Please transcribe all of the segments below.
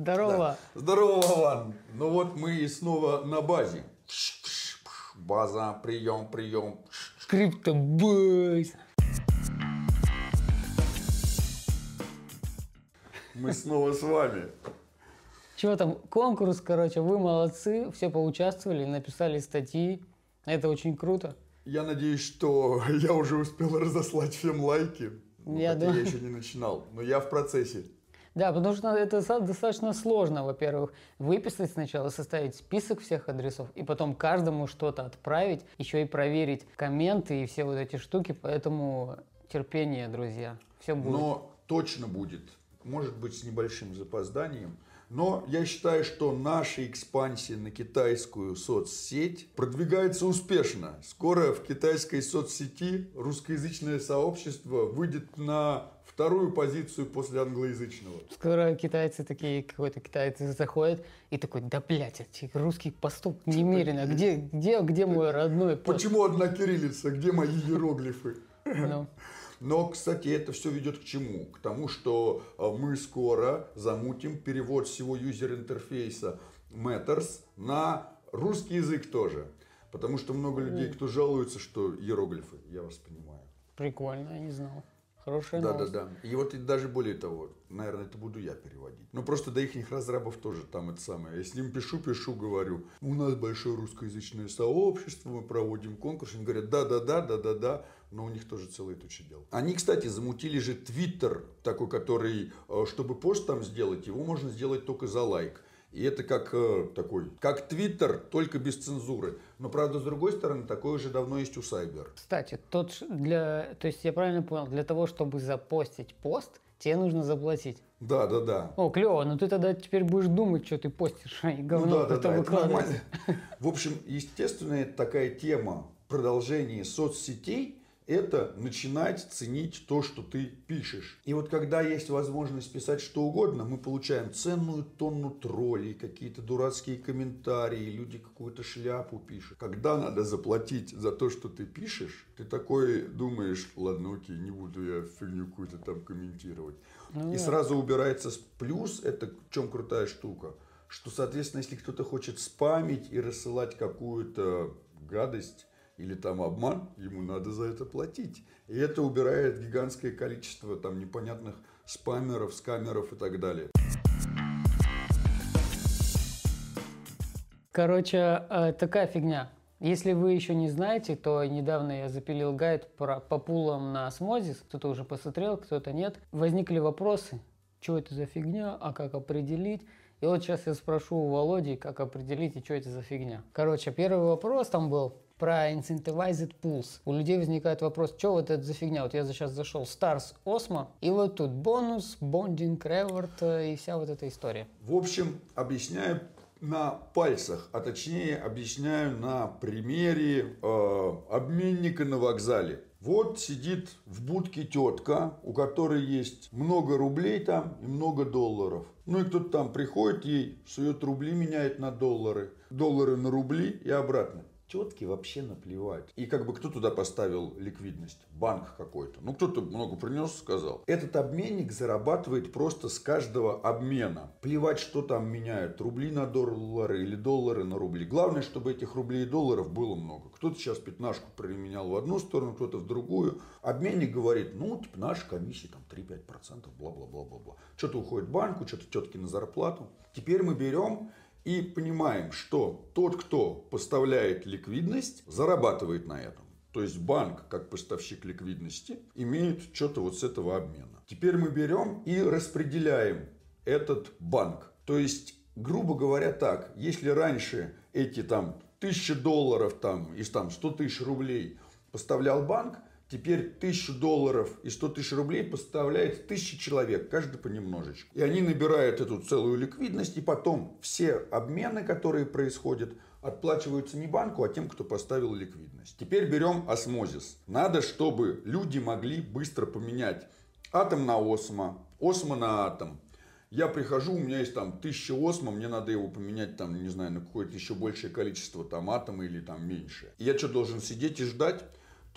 Здорово. Да. Здорово, Вован. Ну вот мы и снова на базе. База, прием, прием. Криптобейс. Мы снова с вами. Чего там, конкурс, короче, вы молодцы, все поучаствовали, написали статьи. Это очень круто. Я надеюсь, что я уже успел разослать всем лайки. Я, хотя думаю... я еще не начинал, но я в процессе. Да, потому что это достаточно сложно, во-первых, выписать сначала, составить список всех адресов, и потом каждому что-то отправить, еще и проверить комменты и все вот эти штуки, поэтому терпение, друзья, все будет. Но точно будет, может быть с небольшим запозданием, но я считаю, что наша экспансия на китайскую соцсеть продвигается успешно. Скоро в китайской соцсети русскоязычное сообщество выйдет на вторую позицию после англоязычного. Скоро китайцы такие, какой-то китайцы заходят и такой, да блядь, этих русских постов немерено. Где, где, где мой родной пост? Почему одна кириллица? Где мои иероглифы? Ну. Но, кстати, это все ведет к чему? К тому, что э, мы скоро замутим перевод всего юзер-интерфейса Matters на русский язык тоже. Потому что много людей, кто жалуются, что иероглифы, я вас понимаю. Прикольно, я не знал. Хорошая да, новость. Да, да, да. И вот и даже более того, наверное, это буду я переводить. Но просто до их разрабов тоже там это самое. Я с ним пишу, пишу, говорю, у нас большое русскоязычное сообщество, мы проводим конкурс. Они говорят, да, да, да, да, да, да. Но у них тоже целые тучи дел. Они, кстати, замутили же Твиттер, такой, который, э, чтобы пост там сделать, его можно сделать только за лайк. И это как э, такой, как Твиттер, только без цензуры. Но, правда, с другой стороны, такое уже давно есть у Сайбер. Кстати, тот для, то есть я правильно понял, для того, чтобы запостить пост, тебе нужно заплатить. Да, да, да. О, клево, но ты тогда теперь будешь думать, что ты постишь, а не говно ну, да, да, да, это нормально. В общем, естественная такая тема продолжения соцсетей – это начинать ценить то, что ты пишешь. И вот когда есть возможность писать что угодно, мы получаем ценную тонну троллей, какие-то дурацкие комментарии, люди какую-то шляпу пишут. Когда надо заплатить за то, что ты пишешь, ты такой думаешь, ладно, окей, не буду я фигню какую-то там комментировать. Ну, и сразу убирается плюс, это в чем крутая штука, что, соответственно, если кто-то хочет спамить и рассылать какую-то гадость, или там обман, ему надо за это платить. И это убирает гигантское количество там непонятных спамеров, скамеров и так далее. Короче, э, такая фигня. Если вы еще не знаете, то недавно я запилил гайд про, по пулам на осмозис. Кто-то уже посмотрел, кто-то нет. Возникли вопросы, что это за фигня, а как определить. И вот сейчас я спрошу у Володи, как определить и что это за фигня. Короче, первый вопрос там был, про incentivized pools. У людей возникает вопрос, что вот это за фигня? Вот я сейчас зашел Stars Osmo, и вот тут бонус, бондинг, реворд э, и вся вот эта история. В общем, объясняю на пальцах, а точнее объясняю на примере э, обменника на вокзале. Вот сидит в будке тетка, у которой есть много рублей там и много долларов. Ну и кто-то там приходит, ей сует рубли, меняет на доллары, доллары на рубли и обратно тетке вообще наплевать. И как бы кто туда поставил ликвидность? Банк какой-то. Ну, кто-то много принес, сказал. Этот обменник зарабатывает просто с каждого обмена. Плевать, что там меняют. Рубли на доллары или доллары на рубли. Главное, чтобы этих рублей и долларов было много. Кто-то сейчас пятнашку применял в одну сторону, кто-то в другую. Обменник говорит, ну, типа, наша комиссия там 3-5%, бла-бла-бла-бла-бла. Что-то уходит банку, что-то тетки на зарплату. Теперь мы берем и понимаем, что тот, кто поставляет ликвидность, зарабатывает на этом. То есть банк, как поставщик ликвидности, имеет что-то вот с этого обмена. Теперь мы берем и распределяем этот банк. То есть, грубо говоря так, если раньше эти там тысячи долларов там, из там 100 тысяч рублей поставлял банк, Теперь тысячу долларов и 100 тысяч рублей поставляет тысячи человек, каждый понемножечку. И они набирают эту целую ликвидность, и потом все обмены, которые происходят, отплачиваются не банку, а тем, кто поставил ликвидность. Теперь берем осмозис. Надо, чтобы люди могли быстро поменять атом на осмо, осмо на атом. Я прихожу, у меня есть там тысяча осмо, мне надо его поменять там, не знаю, на какое-то еще большее количество там атома или там меньше. И я что, должен сидеть и ждать?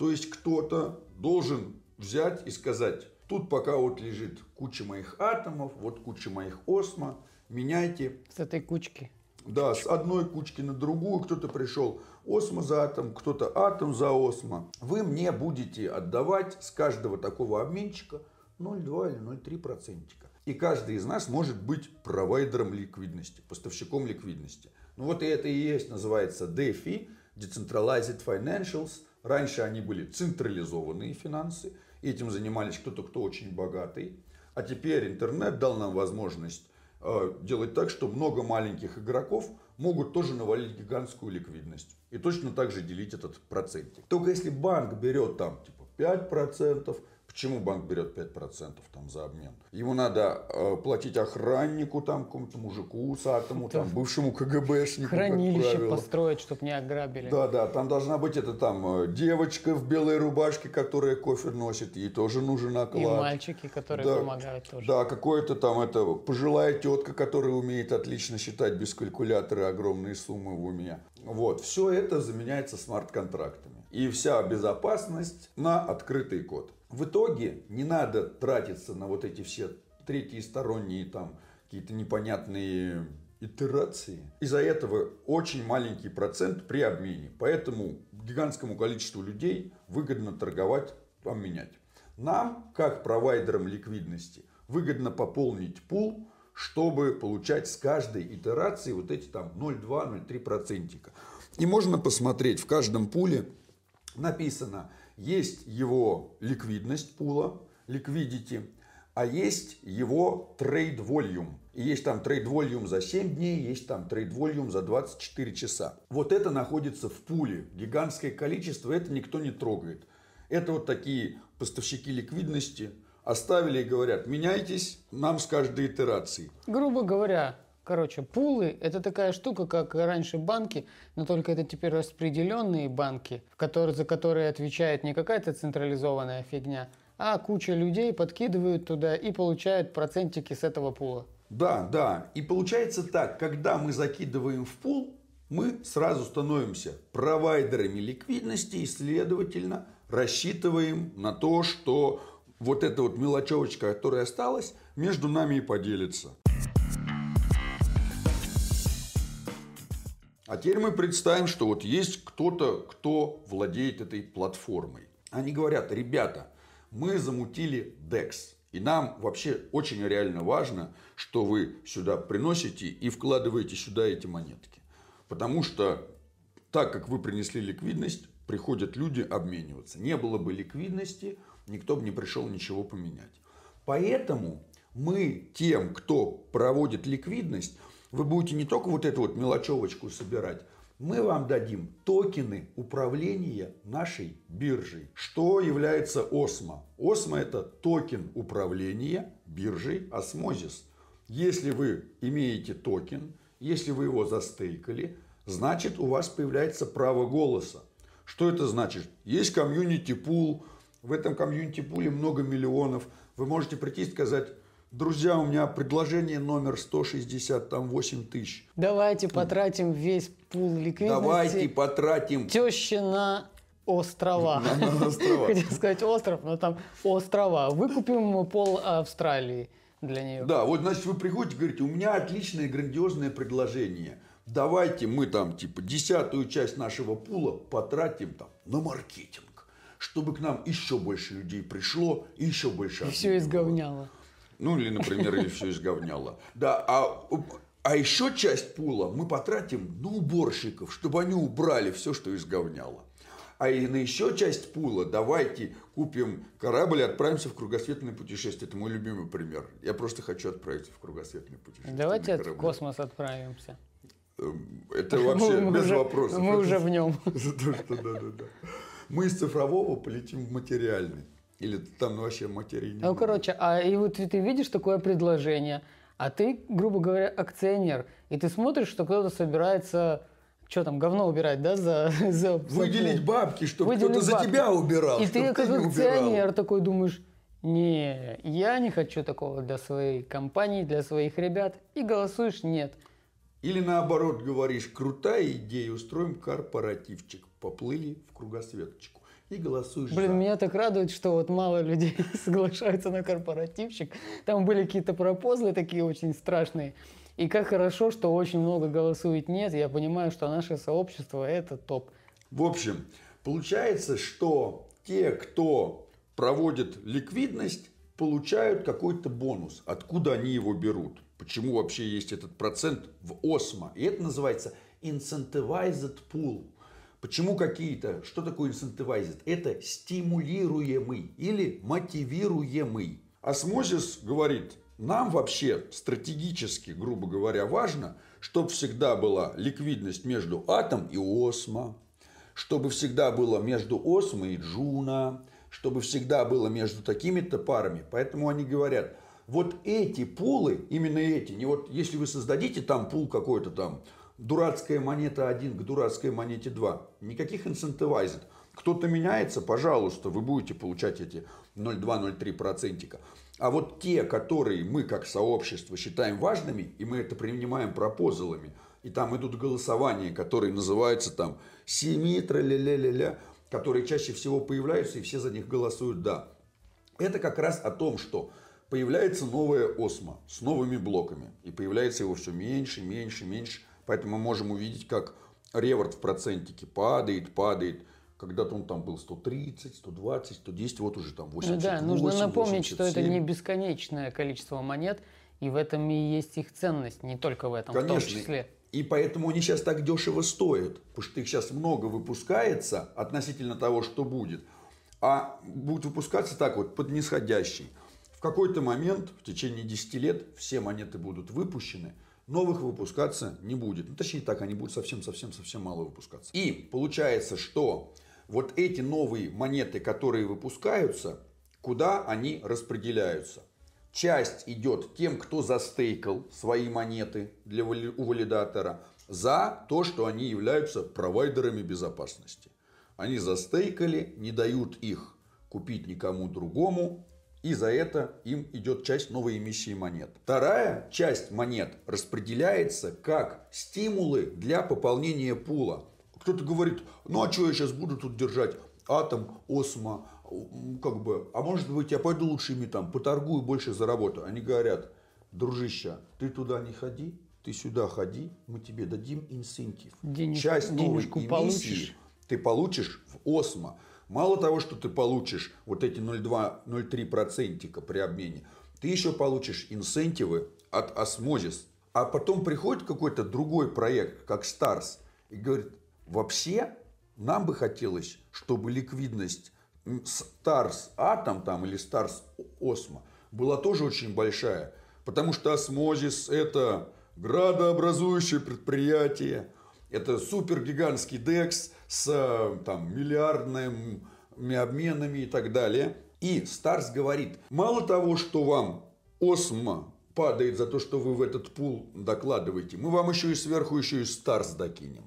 То есть кто-то должен взять и сказать, тут пока вот лежит куча моих атомов, вот куча моих осмо, меняйте С этой кучки. да, с одной кучки на другую, кто-то пришел осмо за атом, кто-то атом за осмо. Вы мне будете отдавать с каждого такого обменчика 0,2 или 0,3 процентика. И каждый из нас может быть провайдером ликвидности, поставщиком ликвидности. Ну вот и это и есть, называется DeFi, Decentralized Financials. Раньше они были централизованные финансы, этим занимались кто-то, кто очень богатый. А теперь интернет дал нам возможность э, делать так, что много маленьких игроков могут тоже навалить гигантскую ликвидность. И точно так же делить этот процентик. Только если банк берет там типа 5%, Почему банк берет 5% там за обмен? Ему надо э, платить охраннику, там, какому-то мужику, сатому, там, бывшему КГБшнику, Хранилище построить, чтобы не ограбили. Да, да, там должна быть это там э, девочка в белой рубашке, которая кофе носит, ей тоже нужен оклад. И мальчики, которые Да. помогают тоже. Да, какое-то там это пожилая тетка, которая умеет отлично считать без калькулятора огромные суммы в уме. Вот, все это заменяется смарт-контрактами. И вся безопасность на открытый код. В итоге не надо тратиться на вот эти все третьи сторонние там какие-то непонятные итерации. Из-за этого очень маленький процент при обмене. Поэтому гигантскому количеству людей выгодно торговать, обменять. Нам, как провайдерам ликвидности, выгодно пополнить пул, чтобы получать с каждой итерации вот эти там 0,2-0,3 процентика. И можно посмотреть, в каждом пуле написано, есть его ликвидность пула, liquidity, а есть его trade volume. И есть там trade volume за 7 дней, есть там trade volume за 24 часа. Вот это находится в пуле. Гигантское количество, это никто не трогает. Это вот такие поставщики ликвидности оставили и говорят, меняйтесь нам с каждой итерацией. Грубо говоря, короче, пулы – это такая штука, как раньше банки, но только это теперь распределенные банки, которые, за которые отвечает не какая-то централизованная фигня, а куча людей подкидывают туда и получают процентики с этого пула. Да, да. И получается так, когда мы закидываем в пул, мы сразу становимся провайдерами ликвидности и, следовательно, рассчитываем на то, что вот эта вот мелочевочка, которая осталась, между нами и поделится. А теперь мы представим, что вот есть кто-то, кто владеет этой платформой. Они говорят, ребята, мы замутили DEX. И нам вообще очень реально важно, что вы сюда приносите и вкладываете сюда эти монетки. Потому что так как вы принесли ликвидность, приходят люди обмениваться. Не было бы ликвидности, никто бы не пришел ничего поменять. Поэтому мы тем, кто проводит ликвидность, вы будете не только вот эту вот мелочевочку собирать, мы вам дадим токены управления нашей биржей. Что является OSMO? OSMO это токен управления биржей Osmosis. Если вы имеете токен, если вы его застейкали, значит у вас появляется право голоса. Что это значит? Есть комьюнити пул, в этом комьюнити пуле много миллионов. Вы можете прийти и сказать, друзья, у меня предложение номер 168 тысяч. Давайте потратим весь пул ликвидности Давайте потратим тещи на острова. На- на острова. Хотел сказать остров, но там острова. Выкупим пол Австралии для нее. Да, вот значит вы приходите и говорите, у меня отличное грандиозное предложение. Давайте мы там типа десятую часть нашего пула потратим там на маркетинг, чтобы к нам еще больше людей пришло и еще больше И все обменивало». изговняло. Ну, или, например, или все изговняло. Да, а, а еще часть пула мы потратим на уборщиков, чтобы они убрали все, что изговняло. А и на еще часть пула давайте купим корабль и отправимся в кругосветное путешествие. Это мой любимый пример. Я просто хочу отправиться в кругосветное путешествие. Давайте на в космос отправимся. Эм, Это вообще Мы без уже- вопросов. Мы Это уже в нем. да, да, да. Мы из цифрового полетим в материальный. Или там вообще материи не Ну, короче, а и вот ты видишь такое предложение, а ты, грубо говоря, акционер, и ты смотришь, что кто-то собирается, что там, говно убирать, да, за, за, Выделить бабки, чтобы кто-то за тебя убирал. И ты, как убирал. акционер, такой думаешь, не, я не хочу такого для своей компании, для своих ребят, и голосуешь нет. Или наоборот говоришь, крутая идея, устроим корпоративчик. Поплыли в кругосветочку. И голосуешь Блин, за. меня так радует, что вот мало людей соглашаются на корпоративчик. Там были какие-то пропозлы такие очень страшные. И как хорошо, что очень много голосует нет. Я понимаю, что наше сообщество – это топ. В общем, получается, что те, кто проводит ликвидность, получают какой-то бонус. Откуда они его берут? Почему вообще есть этот процент в OSMO? И это называется incentivized pool. Почему какие-то? Что такое incentivized? Это стимулируемый или мотивируемый. Osmosis говорит, нам вообще стратегически, грубо говоря, важно, чтобы всегда была ликвидность между атом и OSMO, чтобы всегда было между осмо и джуна, чтобы всегда было между такими-то парами. Поэтому они говорят, вот эти пулы, именно эти, не вот если вы создадите там пул какой-то там, дурацкая монета 1 к дурацкой монете 2, никаких инцентивайзит. Кто-то меняется, пожалуйста, вы будете получать эти 0,2-0,3 процентика. А вот те, которые мы как сообщество считаем важными, и мы это принимаем пропозалами, и там идут голосования, которые называются там семитра ля ля ля ля которые чаще всего появляются, и все за них голосуют «да». Это как раз о том, что появляется новая осмо с новыми блоками. И появляется его все меньше, меньше, меньше. Поэтому мы можем увидеть, как реворд в процентике падает, падает. Когда-то он там был 130, 120, 110, вот уже там 88, Ну да, нужно напомнить, 87. что это не бесконечное количество монет, и в этом и есть их ценность, не только в этом, в том Конечно. числе. И поэтому они сейчас так дешево стоят, потому что их сейчас много выпускается относительно того, что будет. А будут выпускаться так вот, под нисходящий. В какой-то момент, в течение 10 лет, все монеты будут выпущены, новых выпускаться не будет. Ну, точнее так, они будут совсем-совсем-совсем мало выпускаться. И получается, что вот эти новые монеты, которые выпускаются, куда они распределяются? Часть идет тем, кто застейкал свои монеты для у валидатора за то, что они являются провайдерами безопасности. Они застейкали, не дают их купить никому другому, и за это им идет часть новой эмиссии монет. Вторая часть монет распределяется как стимулы для пополнения пула. Кто-то говорит, ну а что я сейчас буду тут держать атом, осмо, как бы, а может быть я пойду лучше ими там поторгую, больше заработаю. Они говорят, дружище, ты туда не ходи, ты сюда ходи, мы тебе дадим инсентив. Денег- Часть новой эмиссии получишь. ты получишь в осмо. Мало того, что ты получишь вот эти 0,2-0,3 процентика при обмене, ты еще получишь инсентивы от осмозис. А потом приходит какой-то другой проект, как Stars, и говорит, вообще нам бы хотелось, чтобы ликвидность м, Stars Atom там, или Stars Osmo была тоже очень большая. Потому что Osmosis это градообразующее предприятие, это супергигантский DEX с там, миллиардными обменами и так далее. И Stars говорит, мало того, что вам Osmo падает за то, что вы в этот пул докладываете, мы вам еще и сверху еще и Stars докинем.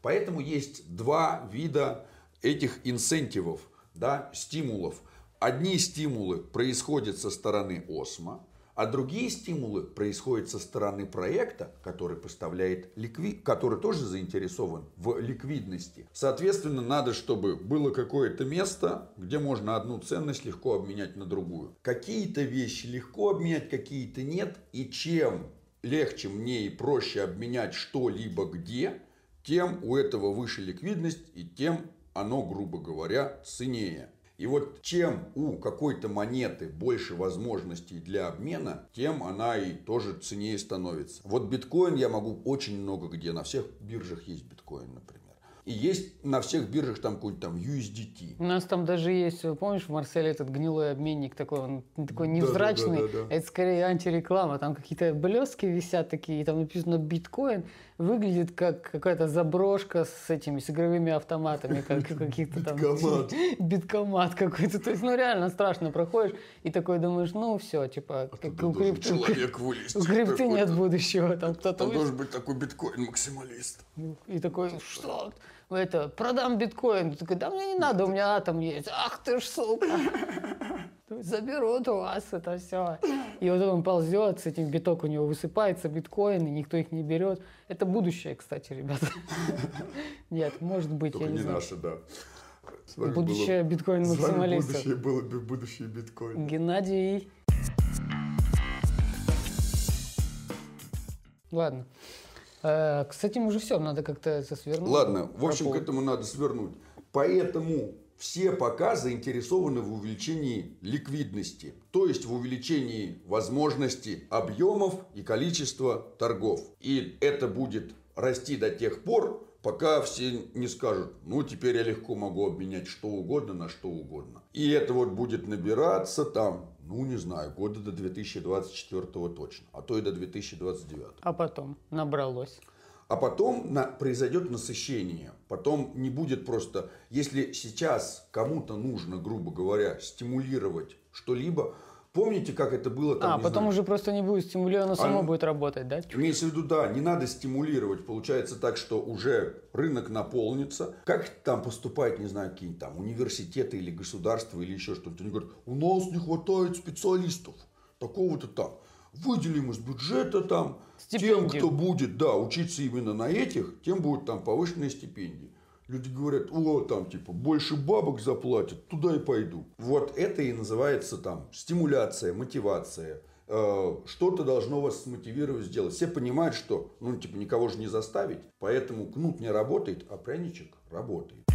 Поэтому есть два вида этих инсентивов, да, стимулов. Одни стимулы происходят со стороны Осмо, а другие стимулы происходят со стороны проекта, который поставляет ликви... который тоже заинтересован в ликвидности. Соответственно, надо, чтобы было какое-то место, где можно одну ценность легко обменять на другую. Какие-то вещи легко обменять, какие-то нет. И чем легче мне и проще обменять что-либо где, тем у этого выше ликвидность и тем оно, грубо говоря, ценнее. И вот чем у какой-то монеты больше возможностей для обмена, тем она и тоже ценнее становится. Вот биткоин я могу очень много где, на всех биржах есть биткоин, например. И есть на всех биржах там какой-нибудь там USDT. У нас там даже есть, помнишь, в Марселе этот гнилой обменник такой, он такой невзрачный, Да-да-да-да-да. это скорее антиреклама, там какие-то блески висят такие, и там написано биткоин, выглядит как какая-то заброшка с этими, с игровыми автоматами, как каких-то там... Биткомат. Биткомат какой-то, то есть, ну реально страшно проходишь, и такой думаешь, ну все, типа, Оттуда у крипты, человек вылезть у крипты нет будущего, там кто-то Там должен быть такой биткоин-максималист. И такой, что? Это, продам биткоин. Ты такой, да мне не надо, у меня атом есть. Ах ты ж, сука. Заберут у вас это все. И вот он ползет, с этим биток у него высыпается, биткоин, и никто их не берет. Это будущее, кстати, ребята. Нет, может быть, Только я не не наше, да. С Будущее было- биткоин с вами максималистов. будущее было бы будущее биткоин. Геннадий. Ладно. Э, К этим уже все, надо как-то это свернуть. Ладно, в общем, к этому надо свернуть. Поэтому все пока заинтересованы в увеличении ликвидности, то есть в увеличении возможности объемов и количества торгов. И это будет расти до тех пор, пока все не скажут, ну теперь я легко могу обменять что угодно на что угодно. И это вот будет набираться там, ну не знаю, года до 2024 точно, а то и до 2029. А потом набралось. А потом на, произойдет насыщение. Потом не будет просто... Если сейчас кому-то нужно, грубо говоря, стимулировать что-либо... Помните, как это было там, а, потом знаю, уже просто не будет стимулировано, само А, будет работать, да? Имеется в виду, да, не надо стимулировать. Получается так, что уже рынок наполнится. Как там поступают, не знаю, какие-нибудь там университеты или государства или еще что-то. Они говорят, у нас не хватает специалистов. Такого-то там. Выделим из бюджета там. Тем, Стипендию. кто будет, да, учиться именно на этих, тем будут там повышенные стипендии. Люди говорят, о, там, типа, больше бабок заплатят, туда и пойду. Вот это и называется там стимуляция, мотивация. Э, Что-то должно вас смотивировать сделать. Все понимают, что, ну, типа, никого же не заставить. Поэтому кнут не работает, а пряничек работает.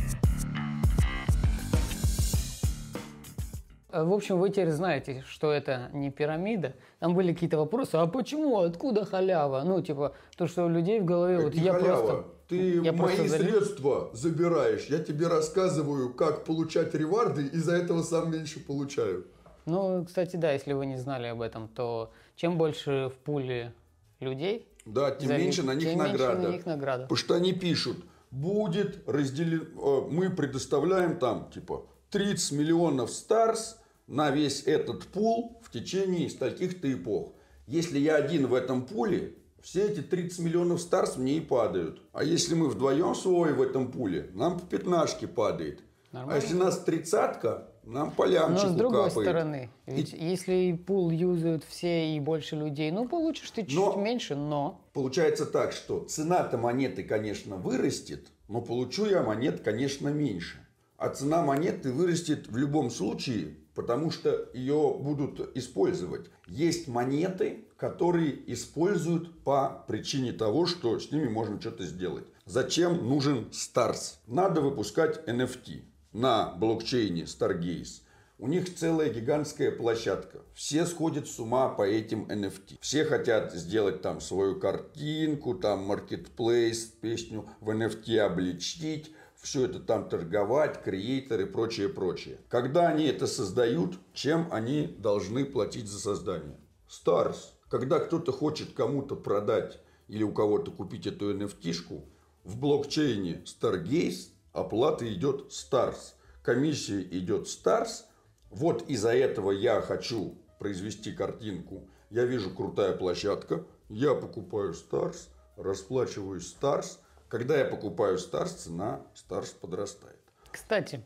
В общем, вы теперь знаете, что это не пирамида. Там были какие-то вопросы, а почему, откуда халява? Ну, типа, то, что у людей в голове, вот Это не я халява. просто... Ты я мои просто средства забираешь. Я тебе рассказываю, как получать реварды, и за этого сам меньше получаю. Ну, кстати, да, если вы не знали об этом, то чем больше в пуле людей, Да, тем за- меньше на них тем меньше награда. на них награда. Потому что они пишут, будет разделен, э, мы предоставляем там типа 30 миллионов старс на весь этот пул в течение стольких-то эпох. Если я один в этом пуле, все эти 30 миллионов старс мне и падают. А если мы вдвоем свой в этом пуле, нам по пятнашке падает. Нормально. А если нас тридцатка, нам по Но с другой капает. стороны, ведь если пул юзают все и больше людей, ну, получишь ты чуть-чуть Но- меньше, но... Получается так, что цена-то монеты, конечно, вырастет, но получу я монет, конечно, меньше. А цена монеты вырастет в любом случае, потому что ее будут использовать. Есть монеты, которые используют по причине того, что с ними можно что-то сделать. Зачем нужен Stars? Надо выпускать NFT на блокчейне Stargaze. У них целая гигантская площадка. Все сходят с ума по этим NFT. Все хотят сделать там свою картинку, там маркетплейс, песню в NFT обличить, все это там торговать, креатор и прочее, прочее. Когда они это создают, чем они должны платить за создание? Stars. Когда кто-то хочет кому-то продать или у кого-то купить эту NFT-шку, в блокчейне Stargaze оплата идет Stars. Комиссия идет Stars. Вот из-за этого я хочу произвести картинку. Я вижу крутая площадка. Я покупаю Stars, расплачиваюсь Stars. Когда я покупаю Stars, цена Stars подрастает. Кстати,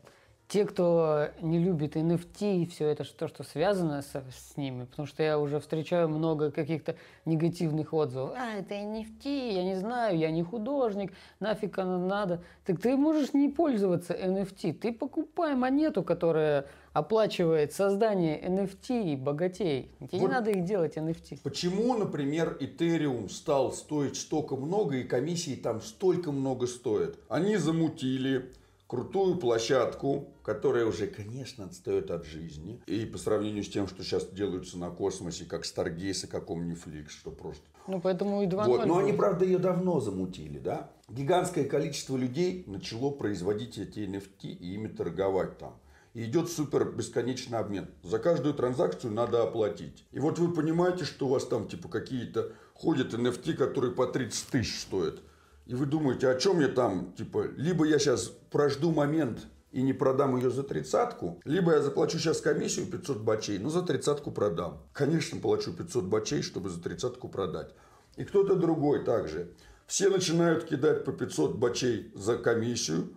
те, кто не любит NFT и все это, что, что связано со- с, ними, потому что я уже встречаю много каких-то негативных отзывов. А, это NFT, я не знаю, я не художник, нафиг оно надо. Так ты можешь не пользоваться NFT, ты покупай монету, которая оплачивает создание NFT и богатей. Тебе Вот. не надо их делать NFT. Почему, например, Ethereum стал стоить столько много и комиссии там столько много стоят? Они замутили крутую площадку, которая уже, конечно, отстает от жизни. И по сравнению с тем, что сейчас делаются на космосе, как Stargaze и как Omniflix, что просто... Ну, поэтому и 2.0 Вот. Но они, правда, ее давно замутили, да? Гигантское количество людей начало производить эти NFT и ими торговать там. И идет супер бесконечный обмен. За каждую транзакцию надо оплатить. И вот вы понимаете, что у вас там типа какие-то ходят NFT, которые по 30 тысяч стоят. И вы думаете, о чем я там, типа, либо я сейчас прожду момент и не продам ее за тридцатку, либо я заплачу сейчас комиссию 500 бачей, но за тридцатку продам. Конечно, плачу 500 бачей, чтобы за тридцатку продать. И кто-то другой также. Все начинают кидать по 500 бачей за комиссию.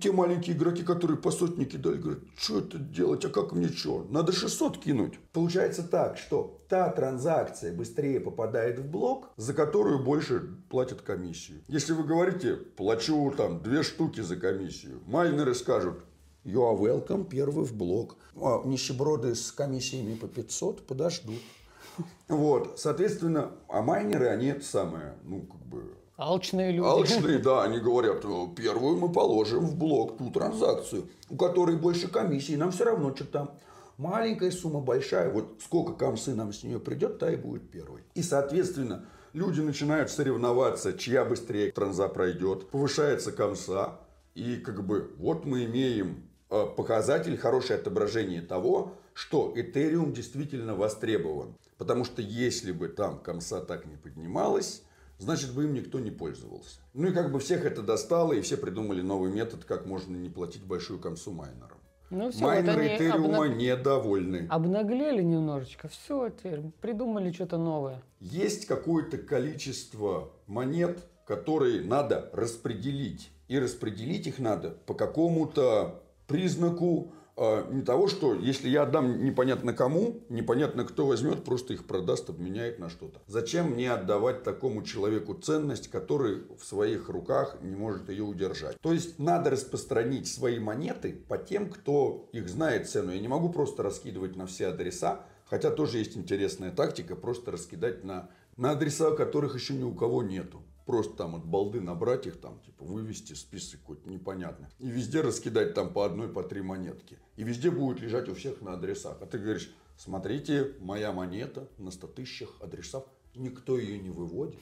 Те маленькие игроки, которые по сотне кидали, говорят, что это делать, а как мне что? Надо 600 кинуть. Получается так, что та транзакция быстрее попадает в блок, за которую больше платят комиссию. Если вы говорите, плачу там две штуки за комиссию, майнеры скажут, You are welcome, первый в блок. А нищеброды с комиссиями по 500 подождут. Вот, соответственно, а майнеры, они это самое, ну, как бы, Алчные люди. Алчные, да, они говорят, «Э, первую мы положим в блок ту транзакцию, у которой больше комиссии, нам все равно, что там маленькая сумма, большая, вот сколько комсы нам с нее придет, та и будет первой. И, соответственно, люди начинают соревноваться, чья быстрее транза пройдет, повышается комса, и как бы вот мы имеем э, показатель, хорошее отображение того, что Этериум действительно востребован. Потому что если бы там комса так не поднималась, значит бы им никто не пользовался. Ну и как бы всех это достало, и все придумали новый метод, как можно не платить большую комсу майнерам. Ну все, Майнеры вот Этериума обна- недовольны. обнаглели немножечко. Все, теперь придумали что-то новое. Есть какое-то количество монет, которые надо распределить. И распределить их надо по какому-то признаку не того, что если я отдам непонятно кому, непонятно кто возьмет, просто их продаст, обменяет на что-то. Зачем мне отдавать такому человеку ценность, который в своих руках не может ее удержать? То есть надо распространить свои монеты по тем, кто их знает цену. Я не могу просто раскидывать на все адреса, хотя тоже есть интересная тактика, просто раскидать на, на адреса, которых еще ни у кого нету. Просто там от балды набрать их, там, типа, вывести список какой-то непонятный. И везде раскидать там по одной, по три монетки. И везде будет лежать у всех на адресах. А ты говоришь, смотрите, моя монета на 100 тысячах адресов. Никто ее не выводит.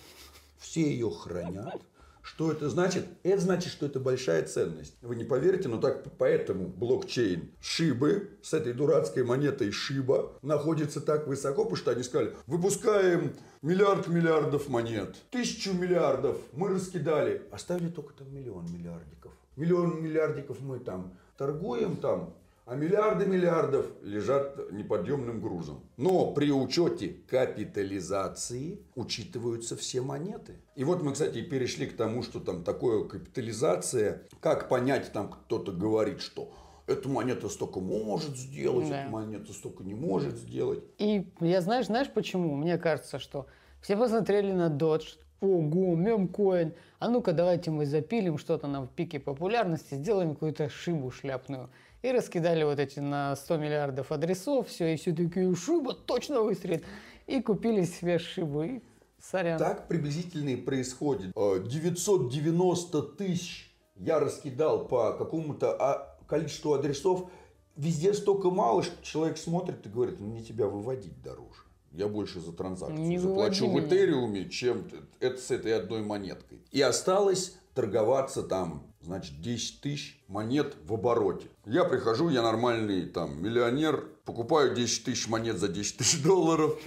Все ее хранят. Что это значит? Это значит, что это большая ценность. Вы не поверите, но так поэтому блокчейн Шибы с этой дурацкой монетой Шиба находится так высоко, потому что они сказали, выпускаем миллиард миллиардов монет, тысячу миллиардов мы раскидали, оставили только там миллион миллиардиков. Миллион миллиардиков мы там торгуем там, а миллиарды миллиардов лежат неподъемным грузом. Но при учете капитализации учитываются все монеты. И вот мы, кстати, перешли к тому, что там такое капитализация. Как понять, там кто-то говорит, что эта монета столько может сделать, Да. эта монета столько не может сделать. И я знаешь, знаешь почему? Мне кажется, что все посмотрели на Dodge. Ого, мемкоин. А ну-ка давайте мы запилим что-то на пике популярности, сделаем какую-то шибу шляпную. И раскидали вот эти на 100 миллиардов адресов, все, и все такие, шиба точно выстрелит. И купили себе шибу, и сорян. Так приблизительно и происходит. Э, 990 тысяч я раскидал по какому-то а, количеству адресов. Везде столько мало, что человек смотрит и говорит, «Ну, мне тебя выводить дороже. Я больше за транзакцию Не заплачу в выводи меня». Этериуме, чем это с этой одной монеткой. И осталось торговаться там, значит, 10 тысяч монет в обороте. Я прихожу, я нормальный там миллионер, покупаю 10 тысяч монет за 10 тысяч долларов.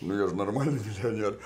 Ну, я же нормальный миллионер.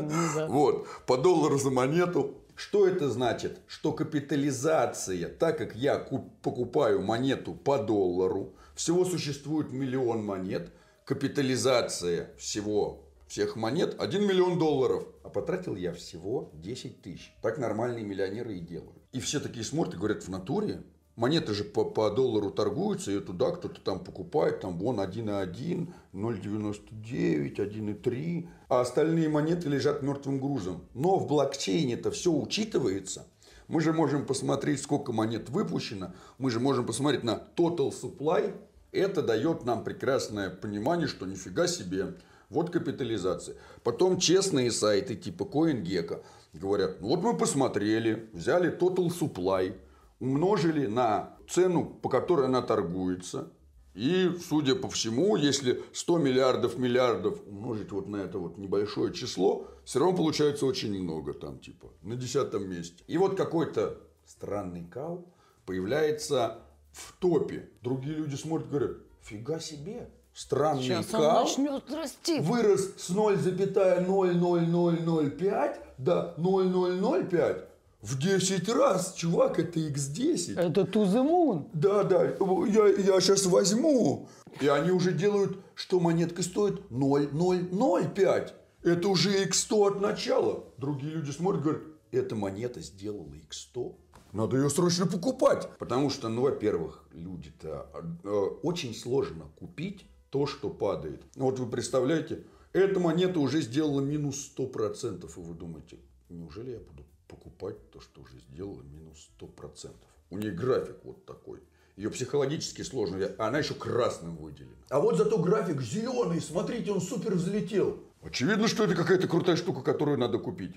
Ну. Вот, по доллару за монету. Что это значит? Что капитализация, так как я куп- покупаю монету по доллару, всего существует миллион монет, капитализация всего всех монет 1 миллион долларов. А потратил я всего 10 тысяч. Так нормальные миллионеры и делают. И все такие смотрят и говорят, в натуре? Монеты же по, по доллару торгуются, и туда кто-то там покупает, там вон 1,1, 0,99, 1,3, а остальные монеты лежат мертвым грузом. Но в блокчейне это все учитывается. Мы же можем посмотреть, сколько монет выпущено, мы же можем посмотреть на total supply. Это дает нам прекрасное понимание, что нифига себе, вот капитализация. Потом честные сайты типа CoinGecko говорят, «Ну вот мы посмотрели, взяли total supply, умножили на цену, по которой она торгуется. И, судя по всему, если 100 миллиардов миллиардов умножить вот на это вот небольшое число, все равно получается очень много там, типа, на десятом месте. И вот какой-то странный кал появляется в топе. Другие люди смотрят говорят, фига себе, странный Сейчас он кал начнет расти. вырос с 0,00005 до 0,005 в 10 раз. Чувак, это x10. Это to the moon. Да, да, я, я сейчас возьму. И они уже делают, что монетка стоит 0,005. Это уже x100 от начала. Другие люди смотрят и говорят, эта монета сделала x100. Надо ее срочно покупать. Потому что, ну, во-первых, люди-то э, очень сложно купить то, что падает. Ну, Вот вы представляете, эта монета уже сделала минус 100%. И вы думаете, неужели я буду покупать то, что уже сделала минус 100%? У нее график вот такой. Ее психологически сложно, она еще красным выделена. А вот зато график зеленый, смотрите, он супер взлетел. Очевидно, что это какая-то крутая штука, которую надо купить.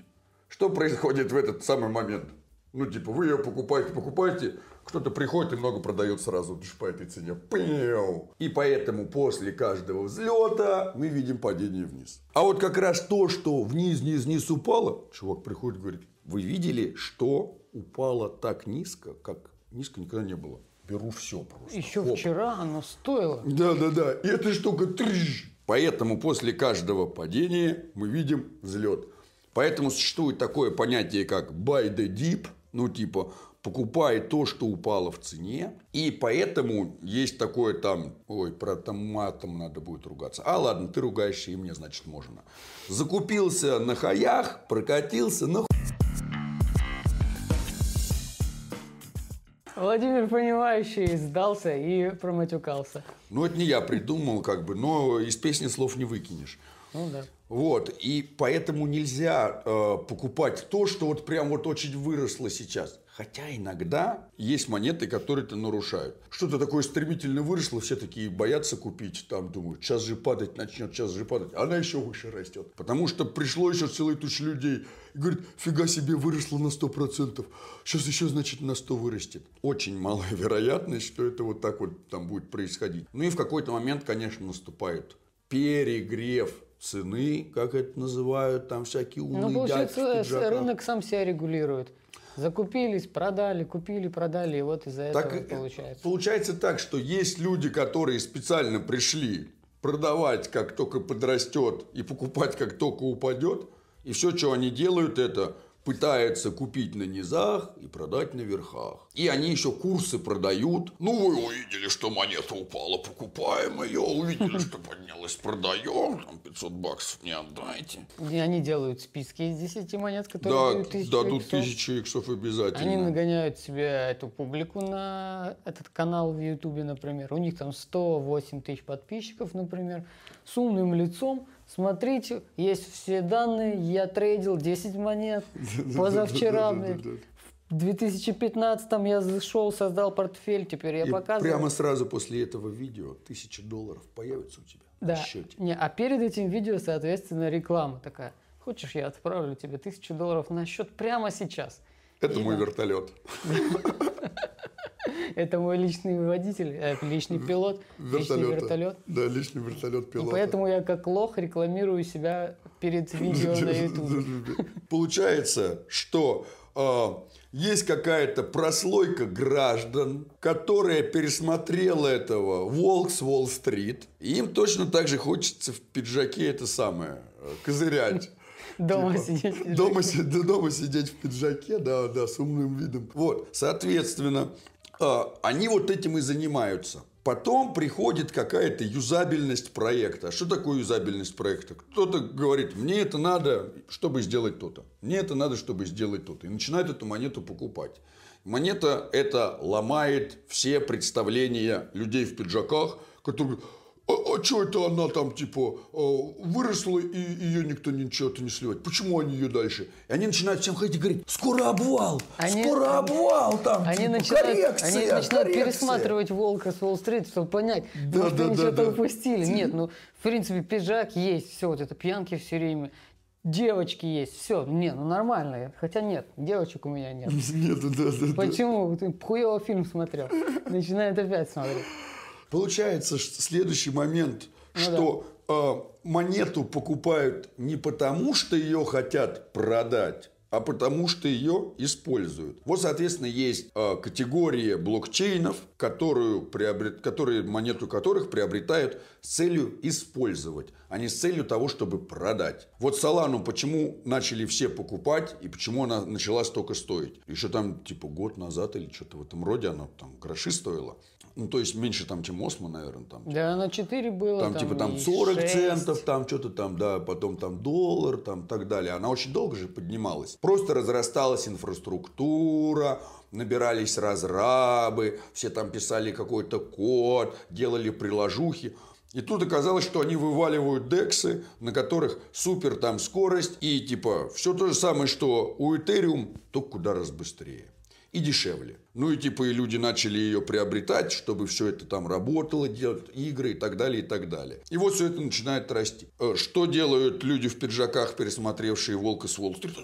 Что происходит в этот самый момент? Ну, типа, вы ее покупаете, покупаете, кто-то приходит и много продает сразу по этой цене. Пэу! И поэтому после каждого взлета мы видим падение вниз. А вот как раз то, что вниз, вниз, вниз упало, чувак приходит и говорит, вы видели, что упало так низко, как низко никогда не было. Беру все просто. Еще Хоп. вчера оно стоило. Да, да, да. И эта штука трж. Поэтому после каждого падения мы видим взлет. Поэтому существует такое понятие, как buy the dip, ну типа покупай то, что упало в цене. И поэтому есть такое там, ой, про там матом надо будет ругаться. А ладно, ты ругаешься, и мне, значит, можно. Закупился на хаях, прокатился, на Владимир, понимающий, сдался и проматюкался. Ну, это не я придумал, как бы, но из песни слов не выкинешь. Ну да. Вот, и поэтому нельзя э, покупать то, что вот прям вот очень выросло сейчас. Хотя иногда есть монеты, которые это нарушают. Что-то такое стремительно выросло, все такие боятся купить, там думают, сейчас же падать начнет, сейчас же падать. Она еще выше растет. Потому что пришло еще целая туча людей и говорит, фига себе, выросло на 100%. Сейчас еще, значит, на 100 вырастет. Очень малая вероятность, что это вот так вот там будет происходить. Ну и в какой-то момент, конечно, наступает перегрев цены, как это называют, там всякие умные Ну, получается, пиджаках. рынок сам себя регулирует. Закупились, продали, купили, продали, и вот из-за Так этого э, получается. Получается так, что есть люди, которые специально пришли продавать, как только подрастет, и покупать, как только упадет. И все, что они делают, это пытаются купить на низах и продать на верхах. И они еще курсы продают. Ну, вы увидели, что монета упала, покупаем ее. Увидели, что поднялась, продаем. Там 500 баксов не отдайте. И они делают списки из 10 монет, которые Да, дают тысячу дадут иксов. тысячу иксов обязательно. Они нагоняют себе эту публику на этот канал в Ютубе, например. У них там 108 тысяч подписчиков, например, с умным лицом. Смотрите, есть все данные, я трейдил 10 монет позавчера, блядь. В 2015 я зашел, создал портфель, теперь я И показываю. прямо сразу после этого видео тысяча долларов появится у тебя Да. на счете. Не, а перед этим видео, соответственно, реклама такая. Хочешь, я отправлю тебе тысячу долларов на счет прямо сейчас? Это И мой да. вертолет. Это мой личный водитель, э, личный пилот, личный вертолет. Да, личный вертолет И пилота. поэтому я как лох рекламирую себя перед видео на YouTube. Получается, что а, есть какая-то прослойка граждан, которая пересмотрела этого «Волк с Уолл-стрит». И им точно так же хочется в пиджаке это самое, э, козырять. Дома Типа, сидеть. в Дома, пиджаке. дома сидеть в пиджаке, да, да, с умным видом. Вот, соответственно, они вот этим и занимаются. Потом приходит какая-то юзабельность проекта. Что такое юзабельность проекта? Кто-то говорит, мне это надо, чтобы сделать то-то. Мне это надо, чтобы сделать то-то. И начинает эту монету покупать. Монета это ломает все представления людей в пиджаках, которые а, что это она там, типа, э, выросла, и ее никто ничего-то не сливает? Почему они ее дальше? И они начинают всем ходить и говорить, скоро обвал, Они- скоро обвал там, Они типа, начинают, коррекция, они начинают коррекция». пересматривать Волка с Уолл-стрит, чтобы понять, Да, может, да, они да, что-то да. упустили. Нет, ну, в принципе, пиджак есть, все, вот это пьянки все время, девочки есть, все, не, ну нормально. Хотя нет, девочек у меня нет. Нет, да, да, да. Почему? Ты хуёво фильм смотрел. Начинает опять смотреть. Получается, что следующий момент, Ну что э, монету покупают не потому, что ее хотят продать, а потому что ее используют. Вот, соответственно, есть э, категория блокчейнов, которую приобрет, которые, монету которых приобретают с целью использовать, а не с целью того, чтобы продать. Вот Солану почему начали все покупать и почему она начала столько стоить? Еще там типа год назад или что-то в этом роде она там гроши стоила. Ну, то есть меньше там, чем Осмо, наверное, там. Да, на 4 было. Там, типа там и 40 6. центов, там что-то там, да, потом там доллар, там так далее. Она очень долго же поднималась. Просто разрасталась инфраструктура, набирались разрабы, все там писали какой-то код, делали приложухи. И тут оказалось, что они вываливают дексы, на которых супер там скорость и типа все то же самое, что у Ethereum, только куда раз быстрее. И дешевле. Ну и типа и люди начали ее приобретать, чтобы все это там работало, делать игры и так далее, и так далее. И вот все это начинает расти. Э, что делают люди в пиджаках, пересмотревшие «Волка с Уолл-стрит»?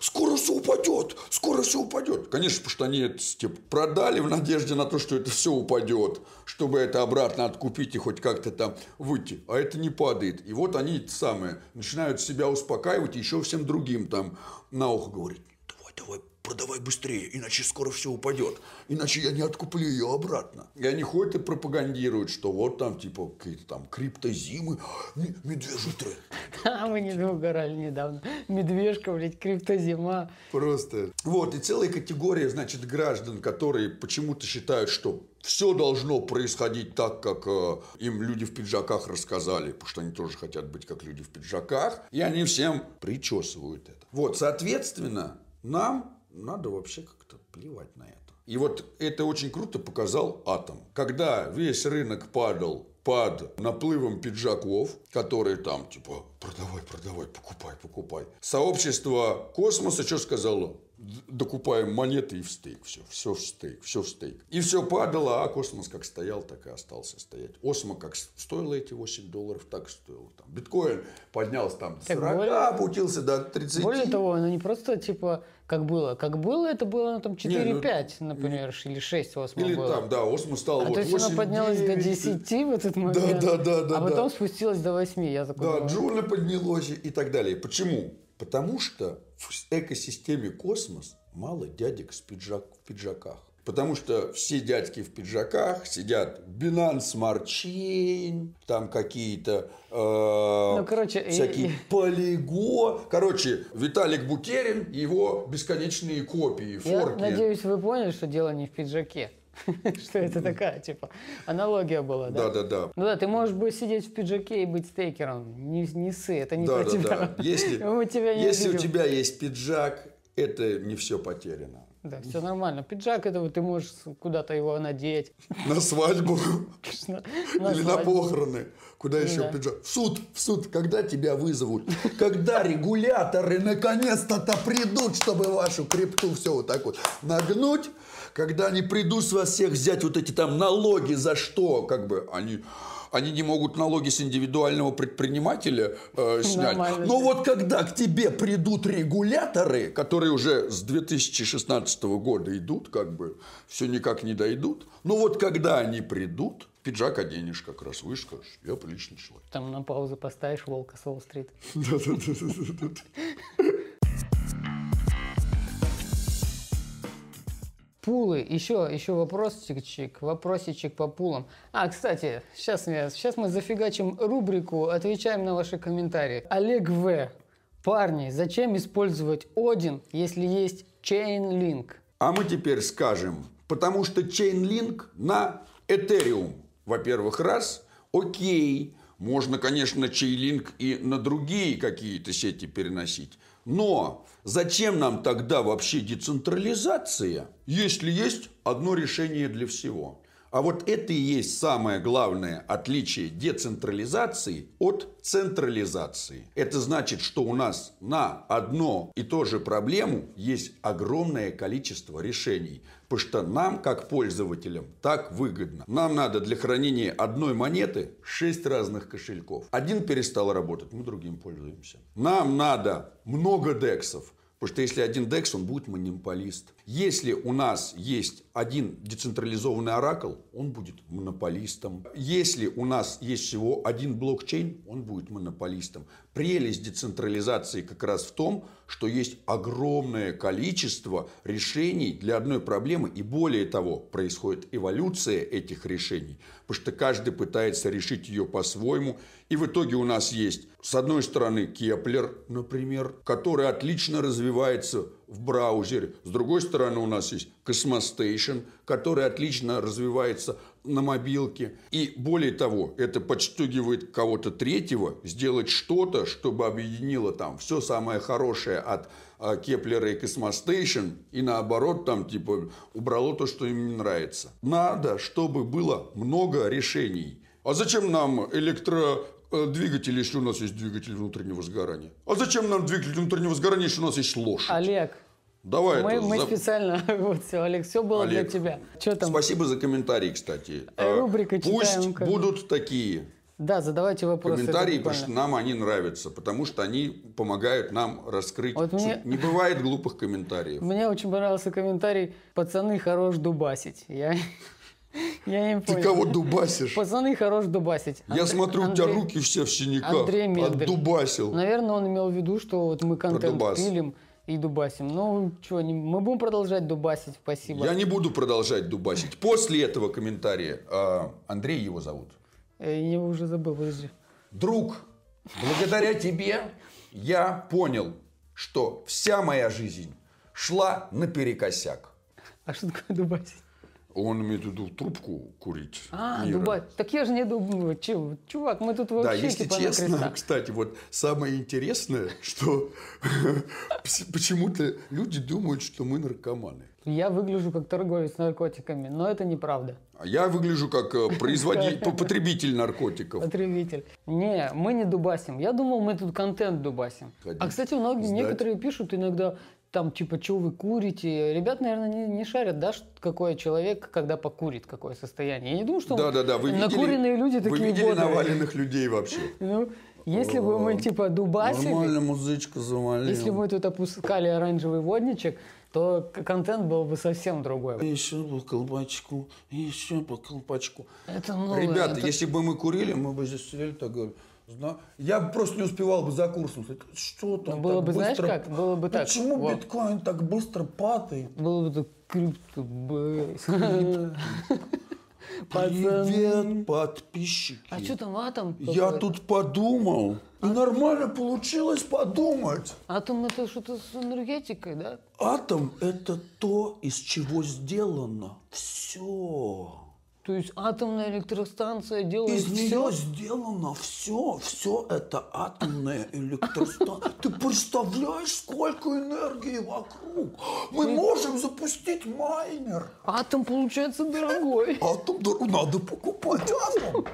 Скоро все упадет, скоро все упадет. Конечно, потому что они это типа, продали в надежде на то, что это все упадет, чтобы это обратно откупить и хоть как-то там выйти. А это не падает. И вот они самые начинают себя успокаивать и еще всем другим там на ухо говорить. Давай, давай, продавай быстрее, иначе скоро все упадет. Иначе я не откуплю ее обратно. И они ходят и пропагандируют, что вот там типа какие-то там криптозимы, медвежий тренд. А мы не угорали недавно. Медвежка, блядь, криптозима. Просто. Вот, и целая категория, значит, граждан, которые почему-то считают, что все должно происходить так, как э, им люди в пиджаках рассказали, потому что они тоже хотят быть как люди в пиджаках, и они всем причесывают это. Вот, соответственно, нам надо вообще как-то плевать на это. И вот это очень круто показал Атом. Когда весь рынок падал под наплывом пиджаков, которые там типа продавай, продавай, покупай, покупай. Сообщество космоса что сказало? докупаем монеты и в стейк. Все, все в стейк, все в стейк. И все падало, а космос как стоял, так и остался стоять. Осмо как стоило эти 8 долларов, так и стоило. Там. Биткоин поднялся там до 40, более, опустился до 30. Более того, оно не просто типа как было. Как было, это было ну, там 4-5, ну, например, или 6 OSMO Или было. там, да, OSMO стало а вот то есть 8, оно поднялось 9, до 10 в этот момент, да, да, да, да, а потом да. спустилось до 8, я такой Да, Juno поднялось и так далее. Почему? Потому что в экосистеме космос мало дядек с пиджак, в пиджаках. Потому что все дядьки в пиджаках сидят Binance Smart Chain, там какие-то э, ну, короче, всякие и... полиго. Короче, Виталик Бутерин, его бесконечные копии, форки. Я надеюсь, вы поняли, что дело не в пиджаке. Что это такая, типа, аналогия была, да? Да, да, да. Ну да, ты можешь быть сидеть в пиджаке и быть стейкером. Не, не сы, это не да, про да, тебя. Да. Если, у тебя если у тебя есть пиджак, это не все потеряно. Да, все нормально. Пиджак это ты можешь куда-то его надеть. На свадьбу. Или на похороны. Куда еще пиджак? В суд, в суд. Когда тебя вызовут? Когда регуляторы наконец-то-то придут, чтобы вашу крипту все вот так вот нагнуть? Когда они придут с вас всех взять вот эти там налоги за что? Как бы они они не могут налоги с индивидуального предпринимателя э, снять. Нормально. Но вот когда к тебе придут регуляторы, которые уже с 2016 года идут, как бы все никак не дойдут, но вот когда они придут, пиджак оденешь как раз, вы скажешь, я приличный человек. Там на паузу поставишь волка с Уолл-стрит. Пулы. Еще, еще вопросичек, вопросичек по пулам. А, кстати, сейчас, я, сейчас мы зафигачим рубрику, отвечаем на ваши комментарии. Олег В. Парни, зачем использовать Один, если есть Chainlink? А мы теперь скажем, потому что Chainlink на Ethereum. Во-первых, раз, окей, можно, конечно, Chainlink и на другие какие-то сети переносить. Но зачем нам тогда вообще децентрализация, если есть одно решение для всего? А вот это и есть самое главное отличие децентрализации от централизации. Это значит, что у нас на одно и то же проблему есть огромное количество решений. Потому что нам, как пользователям, так выгодно. Нам надо для хранения одной монеты 6 разных кошельков. Один перестал работать, мы другим пользуемся. Нам надо много дексов. Потому что если один DEX, он будет монополист. Если у нас есть один децентрализованный oracle, он будет монополистом. Если у нас есть всего один блокчейн, он будет монополистом. Прелесть децентрализации как раз в том, что есть огромное количество решений для одной проблемы. И более того, происходит эволюция этих решений. Потому что каждый пытается решить ее по-своему. И в итоге у нас есть, с одной стороны, Keplr, например, который отлично развивается в браузере. С другой стороны, у нас есть Cosmostation, который отлично развивается на мобилке. И более того, это подстегивает кого-то третьего сделать что-то, чтобы объединило там все самое хорошее от а, Кеплера и Cosmostation, и наоборот, там, типа, убрало то, что им не нравится. Надо, чтобы было много решений. А зачем нам электро двигатель, если у нас есть двигатель внутреннего сгорания? А зачем нам двигатель внутреннего сгорания, если у нас есть лошадь? Олег, Давай Мы, это мы за- специально, вот все, Олег, все было Олег, для тебя. Что там? Спасибо за комментарии, кстати. Э, А, рубрика Пусть читаем, бы. будут такие Да, задавайте вопросы. комментарии, потому что нам они нравятся, потому что они помогают нам раскрыть. Вот мне- Не бывает глупых комментариев. Мне очень понравился комментарий «Пацаны, хорош дубасить». Я, я не Ты понял. кого дубасишь? Пацаны, хорош дубасить. Я смотрю, у тебя Андрей- руки все в синяках. Андрей Мендель. Отдубасил. Наверное, он имел в виду, что вот мы контент дубас. пилим и дубасим. Ну, что, мы будем продолжать дубасить, спасибо. Я не буду продолжать дубасить. После этого комментария, а, Андрей его зовут. Э, Я уже забыл, подожди. Друг, благодаря тебе я понял, что вся моя жизнь шла наперекосяк. А что такое дубасить? Он имеет в виду трубку курить. А, Мира. Так я же не думаю. Че, чувак, мы тут Да, вообще если типа честно, крестах. кстати, вот самое интересное, что почему-то люди думают, что мы наркоманы. Я выгляжу как торговец наркотиками, но это неправда. А я выгляжу как э, производи- потребитель наркотиков. Потребитель. Не, мы не дубасим. Я думал, мы тут контент дубасим. Ходить, а, кстати, многие, некоторые пишут иногда, там, типа, что вы курите? Ребят, наверное, не, не шарят, да, какой человек, когда покурит, какое состояние. Я не думаю, что Да-да-да, вы видели, накуренные люди вы такие видели бодрые. наваленных людей вообще? Ну, если бы мы, типа, дубасили, музычка завалила. если бы мы тут опускали оранжевый водничек, то контент был бы совсем другой. Еще по колпачку, еще по колпачку. Это новое. Ребята, это- если бы мы курили, мы бы здесь сидели так говорю. «Зна- Я просто не успевал бы за курсом. сказать, Что там Ну, было так бы, знаешь быстро- как? Было бы так. Почему Вот. биткоин так быстро падает? Было бы так крипто бейс. Привет, подписчики. А что там атом? Я тут подумал. И нормально получилось подумать. Атом это что-то с энергетикой, да? Атом – это то, из чего сделано все. То есть атомная электростанция делает Из все? нее сделано все. Все это атомная электростанция. Ты представляешь, сколько энергии вокруг? Мы можем запустить майнер. Атом получается дорогой. Атом, дор- надо покупать атом.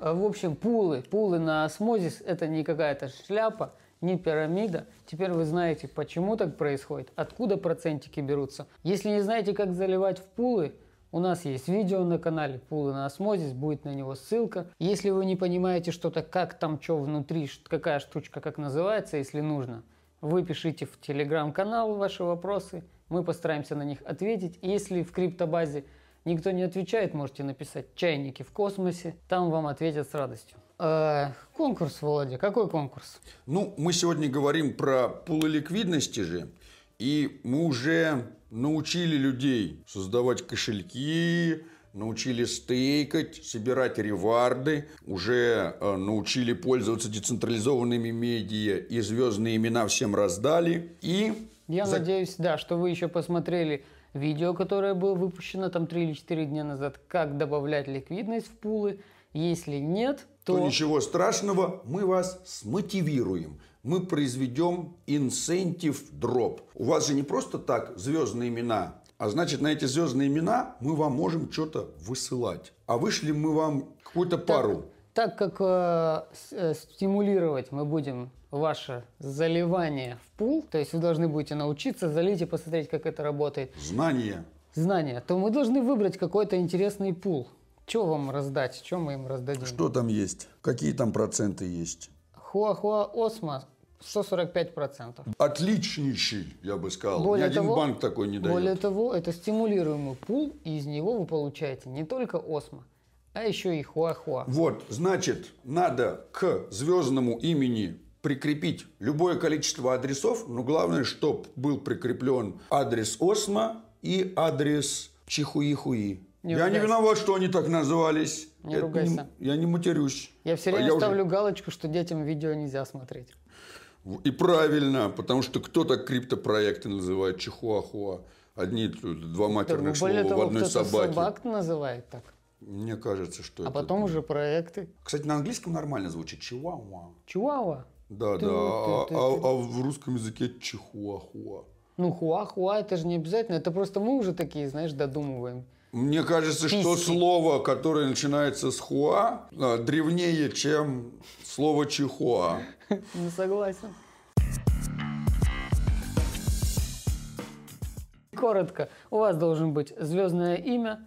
А, В общем, пулы, пулы на осмозис – это не какая-то шляпа, не пирамида. Теперь вы знаете, почему так происходит, откуда процентики берутся. Если не знаете, как заливать в пулы, у нас есть видео на канале «Пулы на осмозис», будет на него ссылка. Если вы не понимаете что-то, как там, что внутри, какая штучка, как называется, если нужно, вы пишите в телеграм-канал ваши вопросы, мы постараемся на них ответить. Если в криптобазе никто не отвечает, можете написать «Чайники в космосе», там вам ответят с радостью. Э, конкурс, Володя, какой конкурс? Ну, мы сегодня говорим про пулы ликвидности же. И мы уже научили людей создавать кошельки, научили стейкать, собирать реварды, уже э, научили пользоваться децентрализованными медиа и звездные имена всем раздали. И Я за- надеюсь, да, что вы еще посмотрели видео, которое было выпущено там 3 или 4 дня назад, как добавлять ликвидность в пулы. Если нет, то то... ничего страшного, мы вас смотивируем. Мы произведем инсентив дроп. У вас же не просто так звездные имена, а значит, на эти звездные имена мы вам можем что-то высылать. А вышли мы вам какую-то пару. Так как э, э, стимулировать мы будем ваше заливание в пул, то есть вы должны будете научиться залить и посмотреть, как это работает, Знания. знания, то мы должны выбрать какой-то интересный пул. Что вам раздать? Что мы им раздадим? Что там есть? Какие там проценты есть? Хуахуа Осмо 145%. Отличнейший, я бы сказал. Более Ни один того- банк такой не дает. Более того, это стимулируемый пул, и из него вы получаете не только Осмо, а еще и Хуахуа. Вот, значит, надо к звездному имени прикрепить любое количество адресов, но главное, чтобы был прикреплен адрес Осмо и адрес Чихуи-Хуи. Не я не виноват, что они так назывались. Не Это ругайся. я не матерюсь. Я все А время уже- ставлю галочку, что детям видео нельзя смотреть. И правильно, потому что кто так криптопроекты называет Чихуахуа? Одни два матерных слова Более в того, одной кто-то собаке. собак называет так. Мне кажется, что А это... потом уже проекты. Кстати, на английском нормально звучит. Чиуауа. Чуауа. Да, да. А, а- а в русском языке чихуахуа. Ну, хуа-хуа, это же не обязательно. Это просто мы уже такие, знаешь, додумываем. Мне кажется, что Письки. слово, которое начинается с хуа, а, древнее, чем слово чихуа. Не согласен. Коротко, у вас должен быть звездное имя,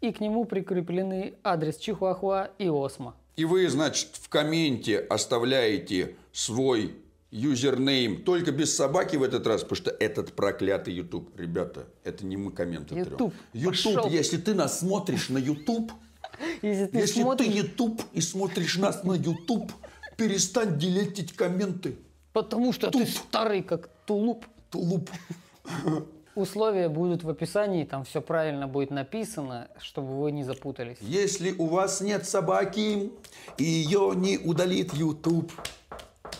и к нему прикреплены адрес Чихуахуа и Осмо. И вы, значит, в комменте оставляете свой юзернейм, только без собаки в этот раз, потому что этот проклятый YouTube, ребята, это не мы комменты трем. YouTube, YouTube, пошел. если ты нас смотришь на YouTube, Если ты если смотришь, ты не туп и смотришь нас на YouTube, перестань делетить комменты. потому что ты старый, как тулуп. Тулуп. Условия будут в описании, там все правильно будет написано, чтобы вы не запутались. Если у вас нет собаки, ее не удалит YouTube.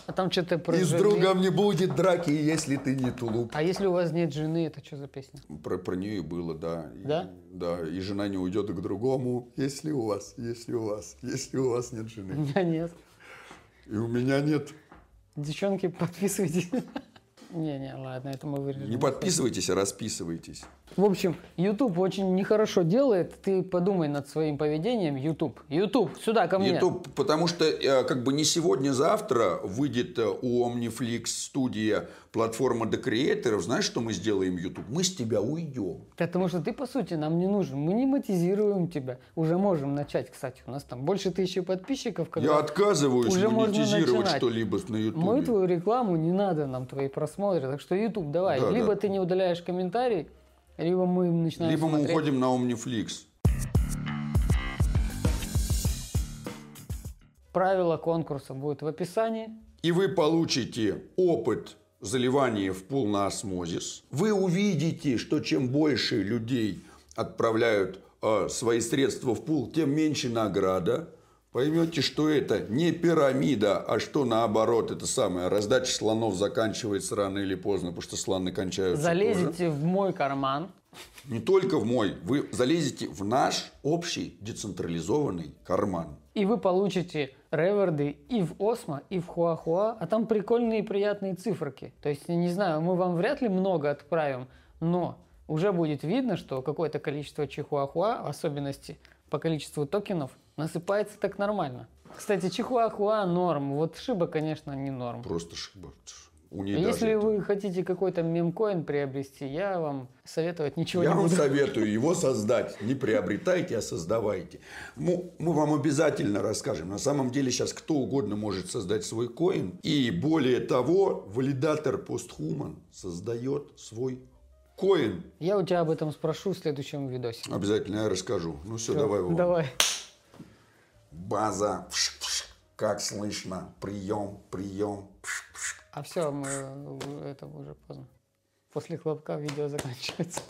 А там что-то про И с жены. другом не будет драки, если ты не тулуп. А если у вас нет жены, это что за песня? Про, про нее и было, да. И- Да? да, и жена не уйдет к другому, если у вас, если у вас, если у вас нет У жены. меня нет. И у меня нет. Девчонки, подписывайтесь. Не-не, ладно, это мы вырежем. Не подписывайтесь, а расписывайтесь. В общем, YouTube очень нехорошо делает. Ты подумай над своим поведением, YouTube. YouTube, сюда ко мне. YouTube, потому что э, как бы не сегодня-завтра выйдет э, у Omniflix студия платформа для креаторов. Знаешь, что мы сделаем, YouTube? Мы с тебя уйдем. Потому что ты, по сути, нам не нужен. Мы не монетизируем тебя. Уже можем начать, кстати. У нас там больше тысячи подписчиков. Я отказываюсь уже монетизировать что-либо на YouTube. Мы твою рекламу, не надо нам твои просмотры. Так что YouTube, давай. Да, либо да. ты не удаляешь комментарий, либо мы начинаем Либо мы смотреть. уходим на Omniflix. Правила конкурса будут в описании. и вы получите опыт заливания в пул на осмозис. Вы увидите, что чем больше людей отправляют э, свои средства в пул, тем меньше награда. Поймете, что это не пирамида, а что наоборот, это самое. Раздача слонов заканчивается рано или поздно, потому что слоны кончаются тоже. Залезете в мой карман. Не только в мой, вы залезете в наш общий децентрализованный карман. И вы получите реверды и в Осмо, и в Хуахуа, а там прикольные и приятные циферки. То есть, я не знаю, мы вам вряд ли много отправим, но уже будет видно, что какое-то количество Чихуахуа, в особенности по количеству токенов, насыпается так нормально. Кстати, Чихуахуа норм, вот Шиба, конечно, не норм. Просто шиба. У нее Если даже вы хотите какой-то мемкоин приобрести, я вам советовать ничего Я не вам буду. советую его создать. Не приобретайте, а создавайте. Мы, мы вам обязательно расскажем. На самом деле сейчас кто угодно может создать свой коин. И более того, валидатор постхуман создает свой коин. Я у тебя об этом спрошу в следующем видосе. Обязательно я расскажу. Ну все, Всё, давай, Вова. Давай. База. Пш, пш. Как слышно? Прием, прием. Пш, пш. А все, мы это уже поздно. После хлопка видео заканчивается.